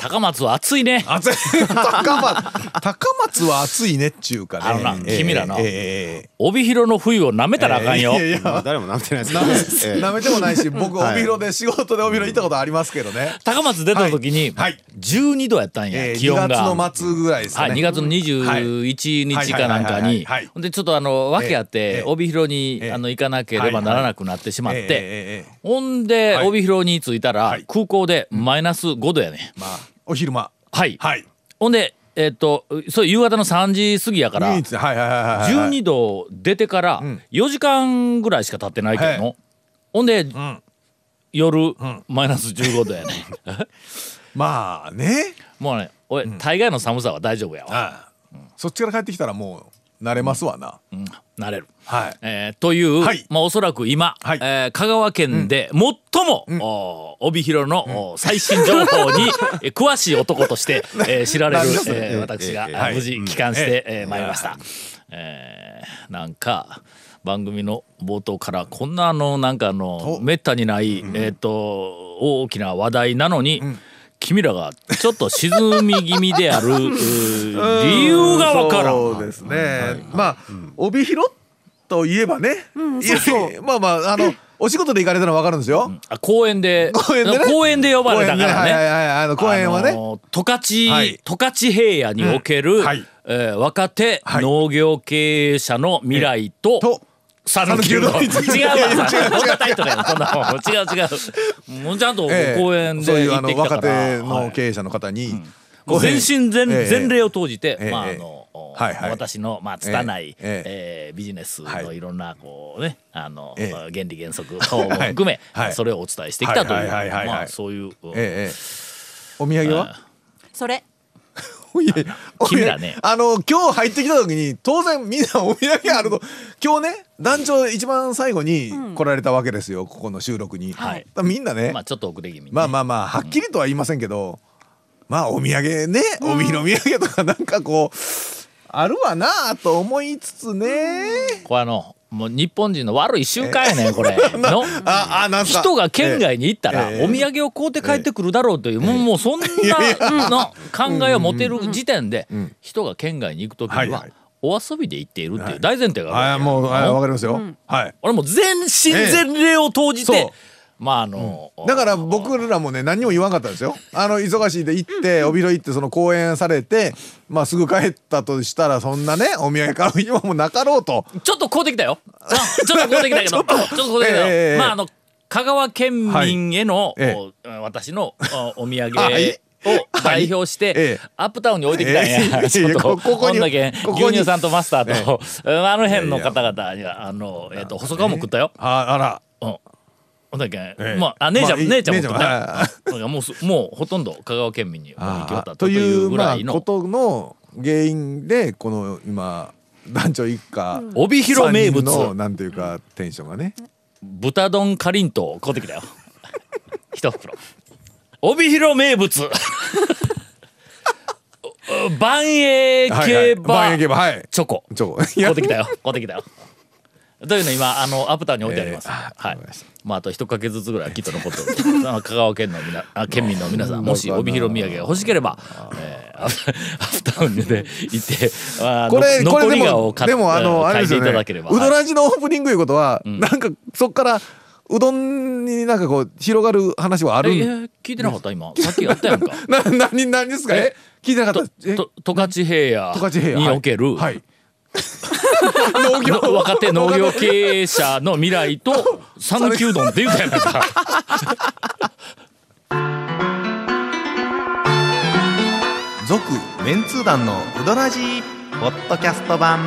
高松は暑いね。暑い。高松。高松は暑いねっちゅうかね。あのなええ君らの。ええええ帯広の冬をなめたらあかんよ、いやいやまあ誰もなってないです めなめてもないし僕はい。帯広で仕事で帯広行ったことありますけどね。高松出た時にはい。はい12度やったんや、ええ気温2月が。の末ぐらいですかはい、ね2月の21日かなんかはい。はい。はい。にはい。はい。ほんでちょっとあの訳あっええて帯広にええ。あの行かなければならなくなってしまって。ええええええ。ほんではい。帯広に着いたらはい。空港でマイナス5度やねまあお昼間。はい。はい。ほんでえっとそう夕方の3時過ぎやから唯一はいはいはいはいはい。12度出てからん。4時間ぐらいしか経ってないけどほんでん。夜マイナス15度やね まあね。もうね俺大概の寒さは大丈夫やわ。ああ。そっちから帰ってきたらもう慣れますわな。うん。慣れる。はい。えーという、はい。まあ、おそらく今、はい。えー香川県で最も、お帯広の、お最新情報に えー詳しい男として、えー知られるえーえー私が、えー無事帰還して、うん。えー。参りました。えーなんか番組の冒頭からこんなあのなんかあのと。めったにない、えっ、と大きな話題なのに、君らがちょっと沈み気味である 理由がわからん。そうですね。まあ帯広といえばね。いやいやまあまああの お仕事で行かれたのは分かるんですよ。あ公園で公園でね？公園で呼ばれたからね。公園ではいはいはいあの公園はね。十勝、はい。十勝平野における、うん。はい。えー若手はい。農業経営者の未来と、と讃岐うどん違う讃岐うどん。違う違うわ。そんなタイトルやんそんなもん。違う違う。もうちゃんとええ公園そういうあで行ってきたの若。手の経営者の方にもう全身全,、ええ。全霊を投じて、ええ。まああええ。の、私のまあ拙い、ええ。ービジネスはい。のいろんなこうねあの、ええ。原理原則等も含め、はい。それをお伝えしてきたというまあそういう、お土産は？それいやいや君らね。あの今日入ってきた時に当然みんなお土産あると。今日ね団長一番最後に来られたわけですよここの収録に、はい。みんなね、まあちょっと遅れ気味にね、まあまあまあはっきりとは言いませんけど、まあお土産ね帯広土産とかなんかこうあるわなと思いつつね。これあのもう日本人の悪い習慣やねん すか？人が県外に行ったらええお土産を買うて帰ってくるだろうというもうもうそんなの考えを持てる時点で人が県外に行く時にはお遊びで行っているっていう大前提がああるもうあわわけかりますよ、はい。俺もう全身ええ全霊を投じてまああのだから僕らもね何にも言わんかったんですよ。あの忙しいで行って帯広行ってその講演されてまあすぐ帰ったとしたらそんなねお土産買う暇もなかろうと。ちょっと買うてきたよ。あ ちょっと買うてきたけど。ちょっと買うてきたけど。ええまああの香川県民への、はい。えお私のおお土産はい。を代表して、ええ。アップタウンに置いてきたんや、ええ。ちょっとこここに牛乳さんとマスターと、あの辺の方々にはあの、えっと細川も食ったよ。ああら。うんだけ、ええ。まあ、あ姉ちゃん、まあいい姉ちゃんも食ったよ。姉ちゃんはだ からもうすもうほとんど香川県民にも行き渡ったあとといいううぐらいの、まあことの原因でこの今 団長一家帯広名物。のなんていうかテンションがね。豚丼かりんとう買うてきたよ。一袋。帯広名物。万栄競馬。チョコ。チョコ。買うてきたよ。買うてきたよというの今あのアップタウンに置いてあります、えーあはい。まああと一かけずつぐらいきっと残ってる。香川県のみなあ県民の皆さんもし帯広土産が欲しければ、えー、アップ アップタウンで行ってこれこ残りれで顔を買っもでもあのあれですよね。書いていただければ。うどはいらじのオープニングいうことはなんかそっからうどんになんかこう広がる話はあるええん聞いてなかった今。さっきやったやんか。な何何ですか？え？聞いてなかった。十勝平野野における、はい 農業。の若手農業経営者の未来と 讃岐うどんって言うたやないか。続メンツー団のウドラジーポッドキャスト版。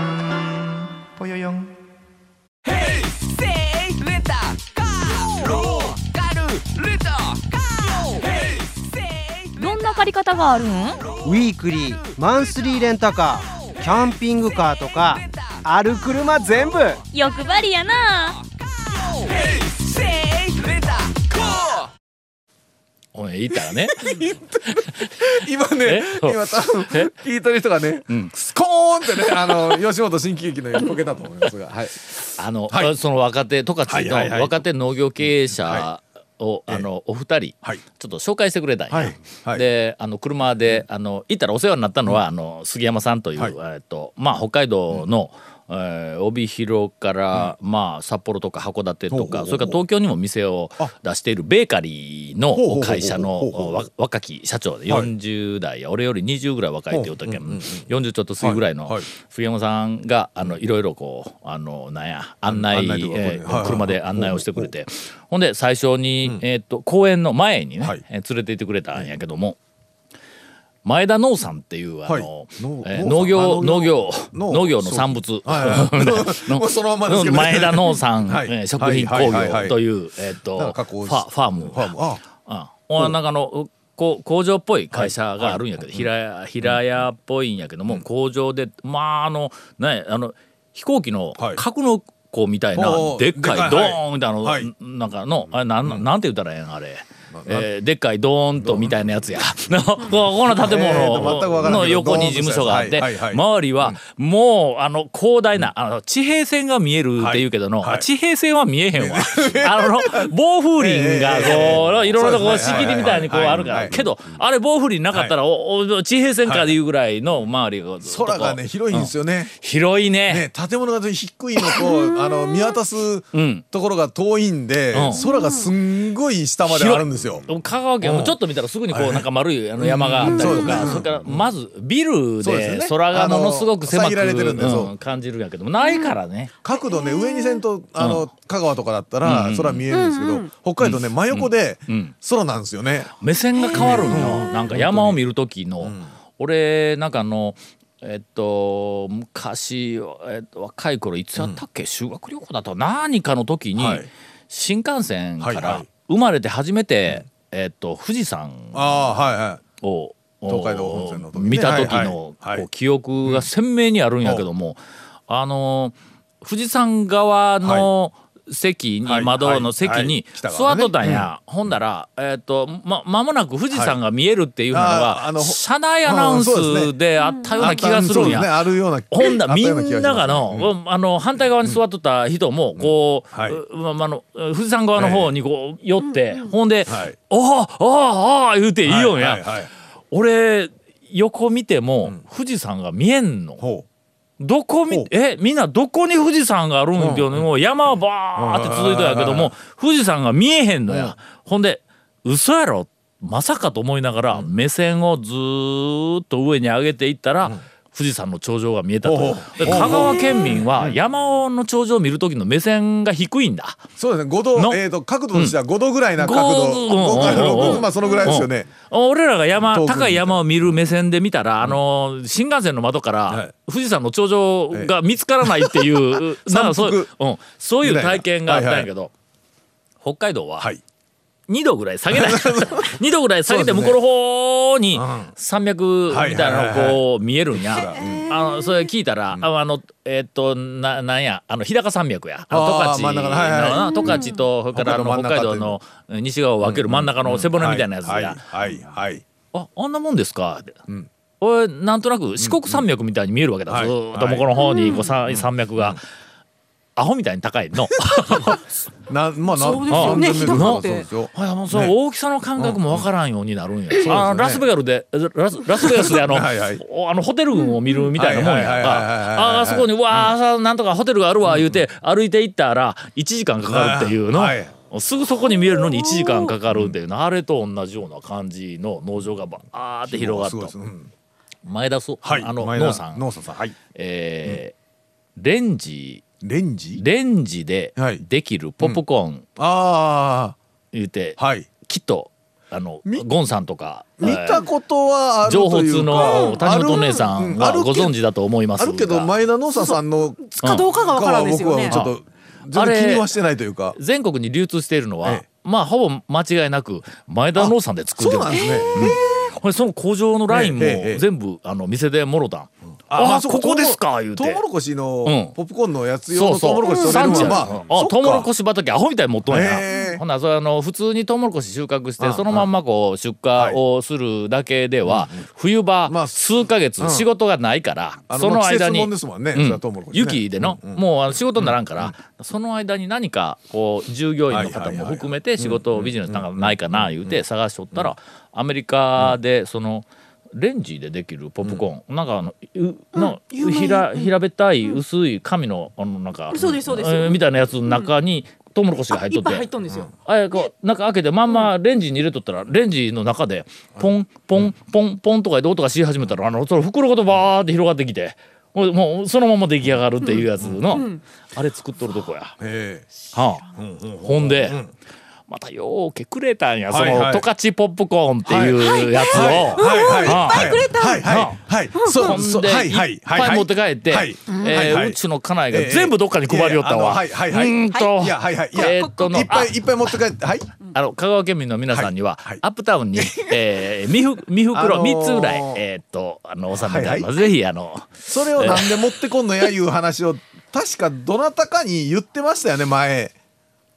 ぽよよん。どんな借り方があるん？ウィークリーマンスリーレンタカーキャンピングカーとかある車全部。欲張りやな。おい言ったらね。今ねえ？今多分聞いてる人がね、スコーンってねあの吉本新喜劇のようにこけたと思いますがはい。あの、はい。その若手十勝の若手農業経営者を、あのお二人、はい。ちょっと紹介してくれたんや、であの車であの行ったらお世話になったのは、あの杉山さんという、はい。えっとまあ、北海道の、えー帯広から、まあ、札幌とか函館とかそれから東京にも店を出しているベーカリーの会社の若き社長ではい。40代や俺より20ぐらい若いって言うたけん、40ちょっと過ぎぐらいのはい。はい。杉山さんがあのいろいろこうあのなんや案内,、えーはい。はいはい。車で案内をしてくれて。ほんで最初に、えー、と公園の前にね、はい。えー連れて行ってくれたんやけども。前田農産っていうあの、えー農業あ農農業農業の産物。前田農産、は食品工業というえっとファファームファームああおなんかあのこう工場っぽい会社があるんやけど、平屋平屋っぽいんやけども、工場でまああのねあの飛行機のはい格納庫みたいな、でっかいいドーンみたいなの、はいなんかのあれなんなんて言ったらええんあれ。えーでっかいドーンとみたいなやつや。のここの建物の横に事務所があって、周りはもうあの広大なあの地平線が見えるっていうけどの、地平線は見えへんわ。あの防風林が こういろいろとこう仕切りみたいにこうあるから。けどあれ防風林なかったらおお地平線かでいうぐらいの周りが空がね広いんですよね。広いね。ね建物が低いのとあの見渡すんところが遠いんでうん。空がすんごい下まであるんですよ。香川県もちょっと見たらすぐにこうなんか丸いあの山があったりとか、うん。それからまずビルで空がものすごく狭くあの遮られてるんでそううん感じるんやけどもないからね。角度ね上にせんとあの香川とかだったら空見えるんですけど北海道ね真横でん。空なんですよね。目線が変わるんよ。なんか山を見る時の、俺なんかあのえっと昔、えっと、若い頃いつやったっけ、修学旅行だと何かの時に、はい。新幹線からはいはい生まれて初めて、えっと、富士山ああはいはい。を東海道本線の時ね。見た時はいのはい。はい。こう記憶が鮮明にあるんやけども、あの富士山側の席に、はい窓の席はいに座っとったんや、ほんだらえっ、とま間もなく富士山が見えるっていうのあが、あの車内アナウンスであったような気がするんや。あるようなほんだみんながの,、あの反対側に座っとった人もこう、うんはい。うまあの富士山側の方にこう寄って、ほんではい「おああああ」言うて言いよんや。はいはいはい。俺横見ても富士山が見えんの、ほどこみえみんなどこに富士山があるんっていう山はバーって続いてやけども富士山が見えへんのや、ほんで嘘やろ？まさかと思いながら目線をずーっと上に上げていったら、富士山の頂上が見えたと香川県民は山の頂上を見る時の目線が低いんだ。うそうですね。5度の？えっと角度としては5度ぐらいな角度。うん。5からうん6まあそのぐらいですよね。うん。俺らが山高い山を見る目線で見たら、あの新幹線の窓から、はい。富士山の頂上が見つからないっていう、なんかそういう、うん、そういう体験があったんやけど、北海道ははい2度ぐらい下げない。2度ぐらい下げて向こうの方にん。山脈みたいなのがこう見えるんや。あのそれ聞いたら、ああのえーっとななんやあの日高山脈や。あの十勝真ん中のはいはいのな十勝とそれからあの北海道の西側を分ける真ん中の背骨みたいなやつはい。や。はい。はい。ああんなもんですか？って、ん。俺なんとなく四国山脈みたいに見えるわけだ、はい。ずーっと向こうの方にこうさ山脈が、アホみたいに高いの。なまあなそうですよね。そうですよ。あもうそのね。大きさの感覚もわからんようになるんや。あのラスベガルでラスラスベガスであのはいはい。おあのホテル群を見るみたいなもんやか。ああそこにわあさなんとかホテルがあるわ言うて歩いて行ったら1時間かかるっていうの。はい。すぐそこに見えるのに1時間かかるっていうの。あれと同じような感じの農場がバーって広がった。前田そ、はい。あの農さん。農さんさんはい。えーレンジレンジ？レンジではい。できるポップコーン。あ言うて、あはい。きっとあのみゴンさんとか見たことはある情報というか。通の谷本姉さんはご存知だと思いますが。あるけど前田農ささんのかどうかがわからんですよね僕はちょっと。全然気にはしてないというか。全国に流通しているのは、ええ。まあほぼ間違いなく前田農産で作ってる。そうなんですね。これその工場のラインも全部あの店でもろたん。あここですか言うて。トウモロコシのうん。ポップコーンのやつ用そうそう。のトウモロコシ取れまああトウモロコシシ畑アホみたいに持っとんやほんならそれあの普通にトウモロコシ収穫してあそのまんまこう出荷をするだけでは冬場まあ数ヶ月仕事がないからその間に雪でのもうあの仕事にならんからその間に何かこう従業員の方も含めて仕事ビジネスなんかないかな言うて探しとったらアメリカでそのレンジでできるポップコーン。なんかあのうの有名。平平べったい薄い紙のあのなんかそうですそうです。えーみたいなやつの中にトウモロコシが入っとっいっぱい入ってとんですよ。あれこう中開けてまんまレンジに入れとったらレンジの中でポンポンポンポンとかで音がし始めたらあのその袋ごとバーって広がってきてもうもうそのまま出来上がるっていうやつの、あれ作っとるとこや。え。はあ。ほんで、またようけくれたんやそのはい。はい十勝ポップコーンっていうやつを。えはい。はい。はあはい。はい。はい。はい。ほそうんではい。はい。い。っぱい持って帰って、はい。えはい。はい。ーうちの家内が全部どっかに配りよったわ。ええあのはい。はい。はい。うーんと、い。やはい。はい。いやえーっとのいっぱいいっぱい持って帰ってはい。あの香川県民の皆さんには、はい。はい。アップタウンに、えー、未ふ未袋あのー3つぐらい、えーっとあの納めてあります、ぜひあのそれをなんで持ってこんのやいう話を確かどなたかに言ってましたよね前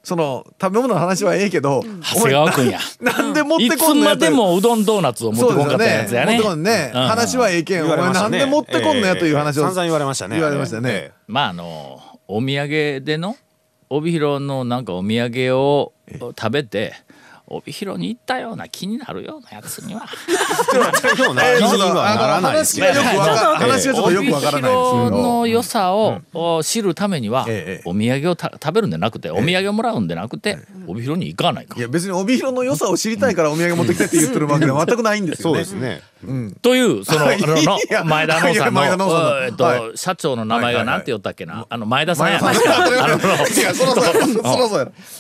その食べ物の話はええけど長谷川君や。で持っいつてこんのやとまでもうどんドーナツを持ってこんかったやつやね。持ってこんねうん。話はええけん。お言われましたね。前なんで持ってこんのやという話を。散々言われましたね。言われましたね。えまああのお土産での帯広のなんかお土産を食べて帯広に行ったような気になるようなやつには。えでもなえーちょっと気にはならないです話けどがよくわか話はちょっとよくわからないんですけ帯広どの良さをお知るためには、ええお土産をた食べるんじゃなくて、お土産をもらうんじゃなくて、帯広に行かないか。い。や別に帯広の良さを知りたいからお土産持ってきてって言ってるわけでは全くないんですよね。そうですねという その前田農いやさんのさんの。えっと、は社長の名前がなんて言ったっけな、あの前田さんや。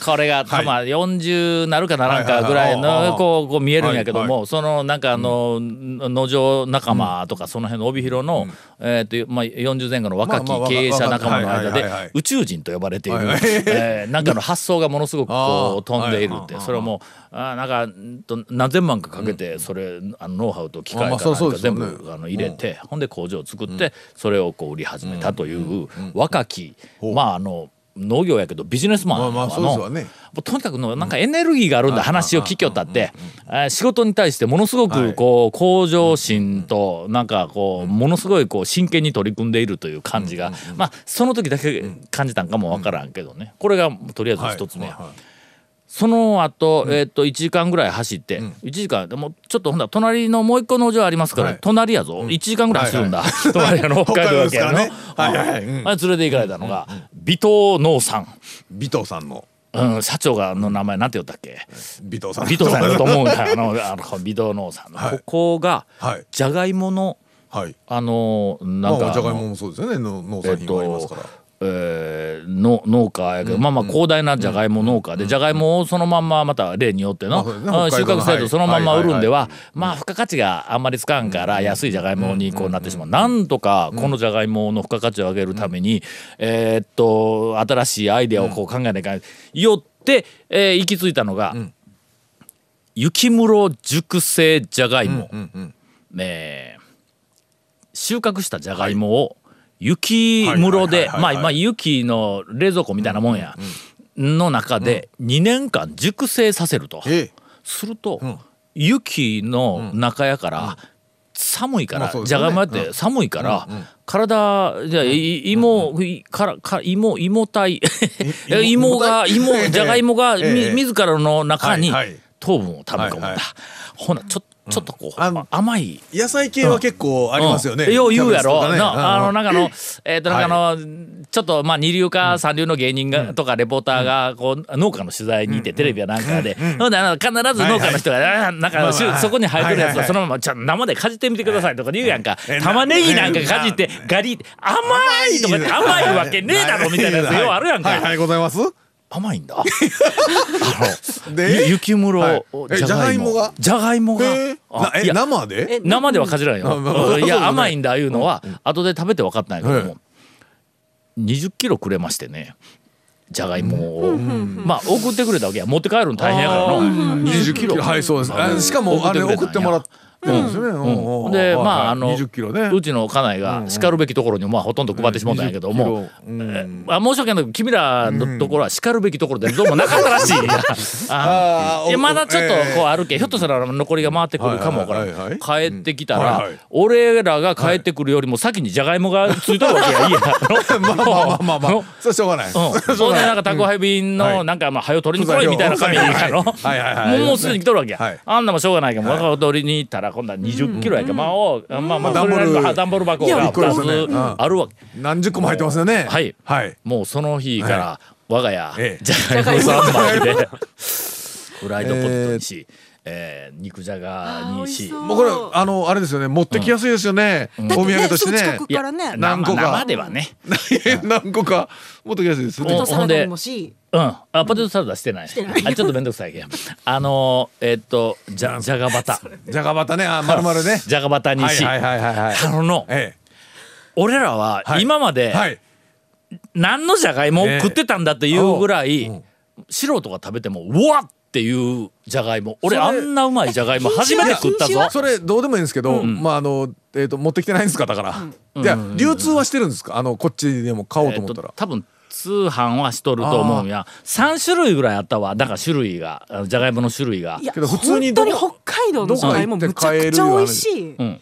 これがたま40なるかならんかぐらいのこう見えるんやけども、はそのなんかあの農場仲間とかその辺の帯広の、えーとまあ、40前後の若き経営者仲間の間で宇宙人と呼ばれている、えーなんかの発想がものすごくこう飛んでいるって。はいそれもあーなんか何千万かかけてそれあのノウハウと機械かなんそうそうか全部あの入れてほんで工場を作ってそれをこう売り始めたという若きまああの農業やけどビジネスマンまあまあとにかくのなんかエネルギーがあるんだ話を聞きよったって。えー仕事に対してものすごくこう向上心となんかこうものすごいこう真剣に取り組んでいるという感じがまあその時だけ感じたんかもわからんけどね。これがとりあえず一つ目。や。その後、えっと1時間ぐらい走って、1時間でもちょっとほんだら隣のもう一個農場ありますから、はい。隣やぞ、1時間ぐらい走るんだ、隣あの北海道やけどの、北海道ですからね。はいはいはい。うん。あれ連れて行かれたのが、尾藤農産、尾藤さんの。うん、社長がの名前なんて言ったっけ。尾藤さん。尾藤さんだと思うんだ。あのあの尾藤農産の、はい。ここがはい。じゃがいものはい。あのまなんかあじゃがいももそうですよね。の農産品がありますとから。えーの農家やけど、まあまあ広大なじゃがいも農家でじゃがいもをそのまんままた例によっての、収穫せず北海道のはい。そのまんま売るんでは、はいまあ付加価値があんまりつかんから安いじゃがいもにこうなってしまう、なんとかこのじゃがいもの付加価値を上げるために、えーっと新しいアイデアをこう考えないかんよって、えー行き着いたのが、雪室熟成じゃがいも。うんうんえー収穫したじゃがいもを雪室でまあまあ雪の冷蔵庫みたいなもんや、の中で2年間熟成させると、ええ。すると、ん。雪の中やから、寒いから、じゃがいもやって寒いから、体じゃ芋いからか芋芋体。芋 が芋じゃがいもがみ、ええ。自らの中に糖分を食べ込むんだ、ほなちょちょっとこう、あの甘い。野菜系は結構ありますよね。うん。よう言うやろ、ね。なあのうん。なんかあのえっ、となんかあの、ちょっとまあ二流か三流の芸人が、とかレポーターがこう農家の取材に行って、テレビやなんかで、ほんであの必ず農家の人が、あなんか、そこに生えてるやつはいはいはい。をそのままちゃ生でかじってみてくださいとか言うやんか、え玉ねぎなんかかじってガリ甘いとかって甘いわけねえだろみたいなやつようあるやんか、はいはいございます甘いんだ。あ。雪室、はい。えじゃがいもが？じゃがいもが。生で？生ではかじらんよ。まあまあまあうんいや甘いんだいうのは後で食べて分かったんやけども。はい。20キロくれましてね。じゃがいもを。まあ送ってくれたわけや。持って帰るの大変やからの20キロ。はいそうです。あしかもあれ送ってもらっって。うん。うん。でまああの20キロね。うちの家内が叱るべきところにまあほとんど配ってしまったんやけども、20キロ。うん。あ申し訳ない。けど君らのところは叱るべきところでどうもなかったらしい。ああまだちょっとこうえあるけ、ひょっとしたら残りが回ってくるかもわから帰ってきたら俺らが帰ってくるよりも先にじゃがいもがついとるわけやいい。やえまあまあまあまあ。まあ。それしょうがない。うん、ほんでなんか宅配便はい。のなんかまあ早取りに来いみたいな紙ろはいはいはいもうすでに来とるわけや、はい。あんなもんしょうがないけど早取りに行ったら今度は20キロやけど、まあおまあまあまあそれなりの段ボール。段ボール箱が一個ですよね。2つあるわけ、何十個も入ってますよね。はい。はい。もうその日から我が家、ええ。じゃがいも3枚で。フライドポテトにし、えー肉じゃがにしもうこれあのあれですよね。持ってきやすいですよね。お土産としてね。何個か。生ではね。何個か。持ってきやすいですよね。お。ポテトサラダにもし。うん、あポテトサラダしてない。あちょっと面倒くさいけど。あのー、えっとじゃじゃがバタ。じゃがバタね。あ丸々ね。じゃがバタにし、はいはいはいはいはい。あののえ。俺らははい。今まえ。ではい。何のじゃがいもを食ってたんだっていうぐらいうん。素人が食べてもうわっっていうじゃがいも。俺あんなうまいじゃがいも初めて食ったぞ。それどうでもいいんですけど、まああのえっ、と持ってきてないんですかだから。いや流通はしてるんですか？あのこっちでも買おうと思ったら。多分通販はしとると思うんや。3種類ぐらいあったわ。だから種類がじゃがいもの種類が。いやけど普通に本当に北海道のじゃがいもむちゃくちゃ美味しい。うん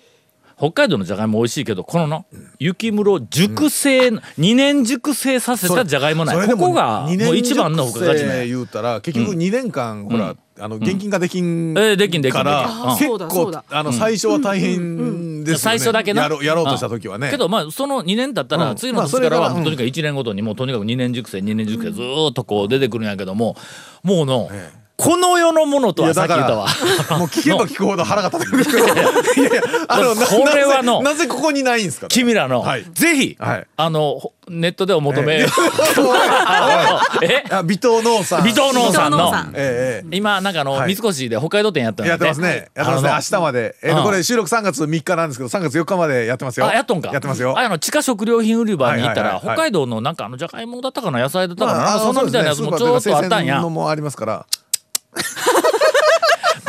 北海道のじゃがいも美味しいけどこのな雪室熟成、2年熟成させたじゃがいもない。ここがもう一番の付加価値ね。言うたら結局2年間、ほらあの現金化できんえーできんできんからできん。あ結そうだそう構だ。あの最初は大変ですよね。最初だけなやろうやろうとした時はね。けどまあその2年経ったらうん。次のまあ年からはそれがとにかく1年ごとにもうとにかく2年熟成2年熟成ずーっとこう出てくるんやけどももうのええこの世のものとはさっき言ったわ。もう聞けば聞くほど腹が立ってくるんですけど いやいやあのなこれはの。なぜここにないんですか君らの。はい。ぜひはい。あのほネットでお求め。え あ微糖農産。微糖農産の。今なんかあのはい。三越で北海道店やったやってますね。やってますね。明日まで。えっとうんこれ収録3月3日なんですけど3月4日までやってますよ。あやっとんか。やってますよ。あの地下食料品売り場に行ったら北海道のなんかあのじゃがいもだったかな野菜だったかなまあそんなみたいなやつもちょっとあったんや。のもありますから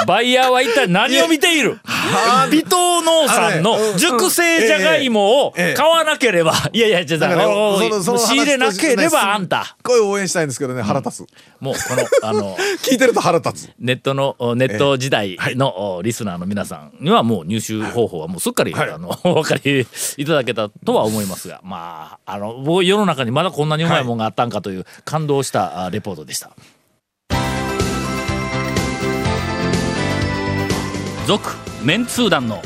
バイヤーは一体何を見ている？微糖農産の熟成じゃがいもを買わなければ。いやいやじゃあ仕入れなければあんた。すっごい応援したいんですけどね腹立つ。もうこのあの 聞いてると腹立つ。ネットのおネット時代のおリスナーの皆さんにはもう入手方法はもうすっかり、はい。あの お分かりいただけたとは思いますがまああの僕世の中にまだこんなにうまいもんがあったんかという感動したあレポートでした。続メンツー団の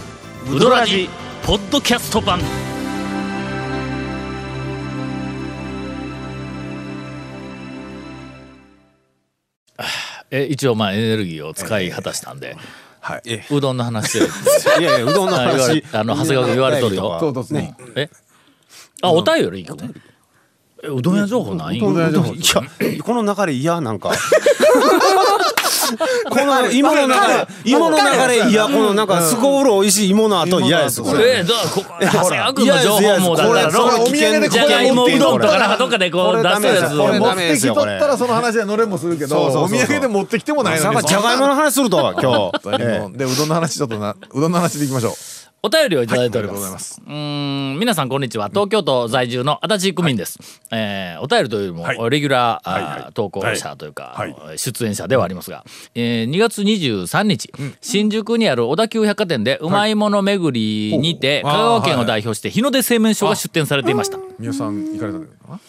ウドラジポッドキャスト版。え一応まあエネルギーを使い果たしたんで、はい。ううどんの話。し ていやいやうどんの話。れ あの長谷川君言われとるよ。そうですね。え？あお便り行くの？えうどん屋情報ないうどん屋情報。いや。この流れ嫌なんか この芋の流れ芋の流れ嫌このなんかすこぶる美味しい芋の後嫌ですこれ。えだからここ長谷川君の情報もだからこれそれのお土産でここじゃがいもう。どんとかなんかどっかでここう出すやつを。持ってきとったらその話は乗れもするけどお土産で持ってきてもないのに。じゃがいもの話するとは今日。でうどんの話ちょっとなうどんの話でいきましょうお便りをいただいておりまます。すうーん皆さんこんにちは。東京都在住の足立区民です、えーお便りというよりも、はい。レギュラー、はい。はい。投稿者というか、はい。出演者ではありますが、えー2月23日、新宿にある小田急百貨店でうまいもの巡りにて、香川県を代表して日の出製麺所が出店されていました。皆さん行かれたのか？な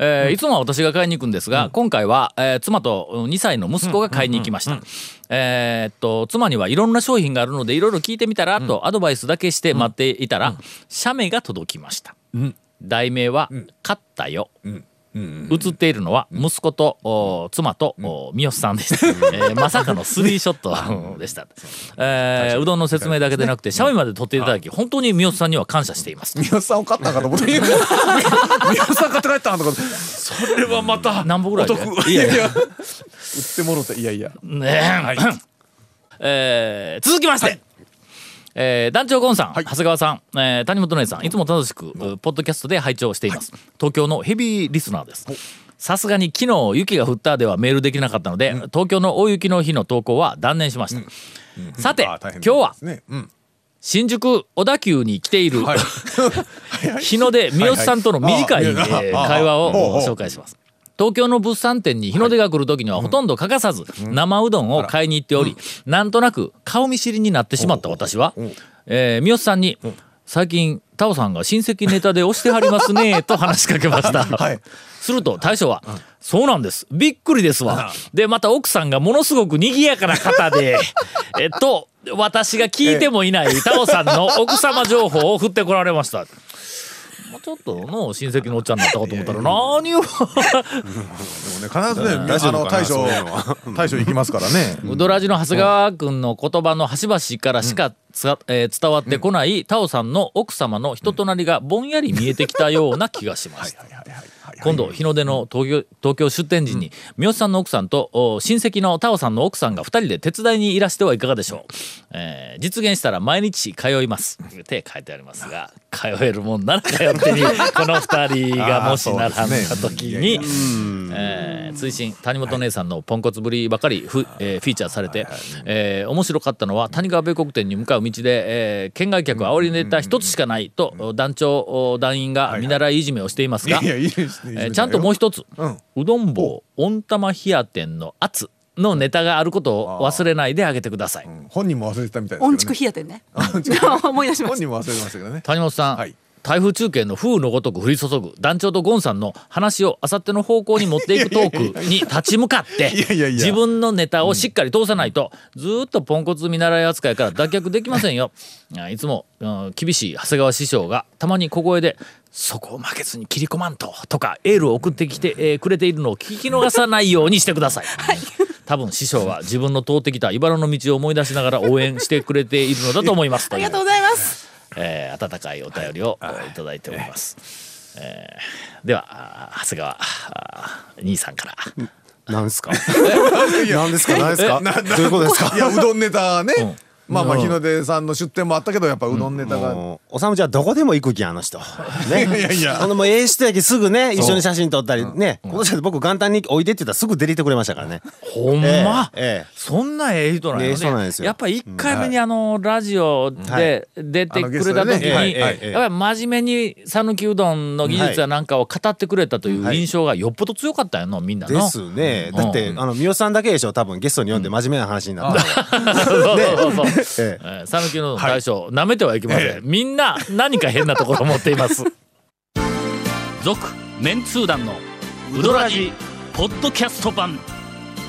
えーいつもは私が買いに行くんですが、今回は、えー妻と2歳の息子が買いに行きました。えーっと妻にはいろんな商品があるのでいろいろ聞いてみたらとアドバイスだけして待っていたら、写メが届きました。題名は「勝ったよ」写っているのは息子とお妻とお三好さんでした、えーまさかのスリーショットでした、えーうどんの説明だけでなくて写メまで撮っていただき本当に三好さんには感謝しています。宮さんを買ったんかと思って。宮さん買って帰ったんとかそれはまた何本ぐらいいやいや。売ってもろていやいや。ねえ。えー続きまして、えー団長ゴンさん、長谷川さん、えー谷本姉さんい。つも楽しく、ポッドキャストで拝聴しています。東京のヘビーリスナーです。さすがに昨日雪が降ったではメールできなかったので、東京の大雪の日の投稿は断念しました、さてあ大変今日はうん。新宿小田急に来ている、はい。日の出三好さんとの短い、会話を紹介します。東京の物産展に日の出が来る時にはほとんど欠かさず生うどんを買いに行っており、なんとなく顔見知りになってしまった私は、えー三好さんに「最近タオさんが親戚ネタで押してはりますね」と話しかけました。はい。すると大将は「そうなんです。びっくりですわ」でまた奥さんがものすごく賑やかな方で えっと私が聞いてもいないタオさんの奥様情報を振ってこられました。もうちょっとの親戚のおっちゃんになったかと思ったら何を。でもね必ずねあ大丈夫かなの大将大将行きますからね。うどらじの長谷川君の言葉の端々からしかつか、えー伝わってこないタオさんの奥様の人となりがぼんやり見えてきたような気がしました。今度日の出の東京東京出店時に三好さんの奥さんとお親戚のタオさんの奥さんが2人で手伝いにいらしてはいかがでしょう、えー実現したら毎日通います。って書いてありますが通えるもんなら通ってに この2人がもしならんだ時に、えー追伸谷本姉さんのポンコツぶりばかりフ,、えーフィーチャーされて、えー面白かったのは谷川米国店に向かう道で、えー県外客を煽りネタ一つしかないと団長お団員が見習いいじめをしていますが、いやいいですねえーちゃんともう一つ、うん。うどん坊温玉冷や店の圧のネタがあることを忘れないであげてください。本人も忘れてたみたいですけどね。音畜冷やてん。ね 思い出しまし本人も忘れてましたけどね。谷本さん、はい台風中継の風のごとく降り注ぐ団長とゴンさんの話をあさっての方向に持っていくトークに立ち向かって自分のネタをしっかり通さないとずーっとポンコツ見習い扱いから脱却できませんよ。あいつも、うん厳しい長谷川師匠がたまに小声で「そこを負けずに切り込まんと」とかエールを送ってきて、えーくれているのを聞き逃さないようにしてください。多分師匠は自分の通ってきた茨の道を思い出しながら応援してくれているのだと思います。た ありがとうございますえー温かいお便りをい。ただいております。えーでは長谷川兄さんから。なんですか？なんですか？なんですか？どういうことですか？いやうどんネタね。ん。まあまあ日の出さんの出店もあったけどやっぱうどんネタが。もうおさむちゃんどこでも行く気あの人。ね。いやいやほんでもうええ人やけすぐね、一緒に写真撮ったりね。この人僕元旦においでって言ったらすぐ出てきてくれましたからね。ほんま、ええええそんなええ人なんええやね人なんですよ。やっぱり1回目にあのラジオで出てくれた時にやっぱり真面目に讃岐うどんの技術やなんかを語ってくれたとい。う印象がよっぽど強かったんやのみんなの。ですね。だって、うん。あの、三好さんだけでしょ、多分ゲストに呼んで真面目な話になった。そうそうそう讃岐うどんの大将、なめてはいけません、みんな何か変なところを持っています。続メンツー団のウドラジポッドキャスト版